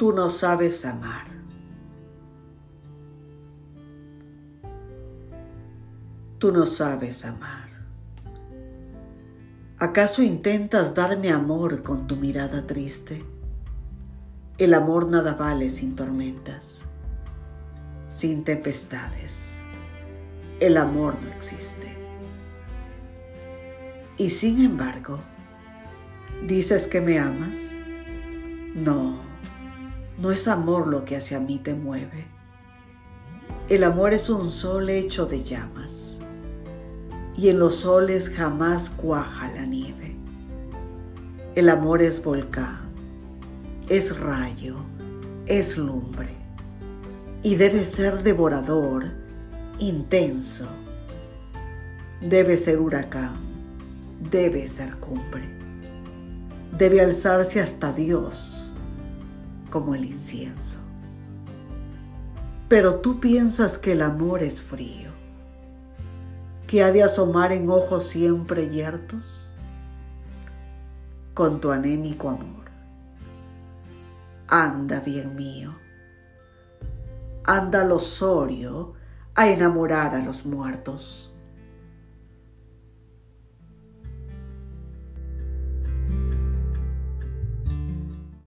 Tú no sabes amar. Tú no sabes amar. ¿Acaso intentas darme amor con tu mirada triste? El amor nada vale sin tormentas, sin tempestades. El amor no existe. Y sin embargo, ¿dices que me amas? No, no es amor lo que hacia mí te mueve. El amor es un sol hecho de llamas, y en los soles jamás cuaja la nieve. El amor es volcán, es rayo, es lumbre, y debe ser devorador, intenso. Debe ser huracán debe ser cumbre. Debe alzarse hasta Dios como el incienso. Pero tú piensas que el amor es frío, que ha de asomar en ojos siempre yertos con tu anémico amor. Anda, bien mío, anda al osorio a enamorar a los muertos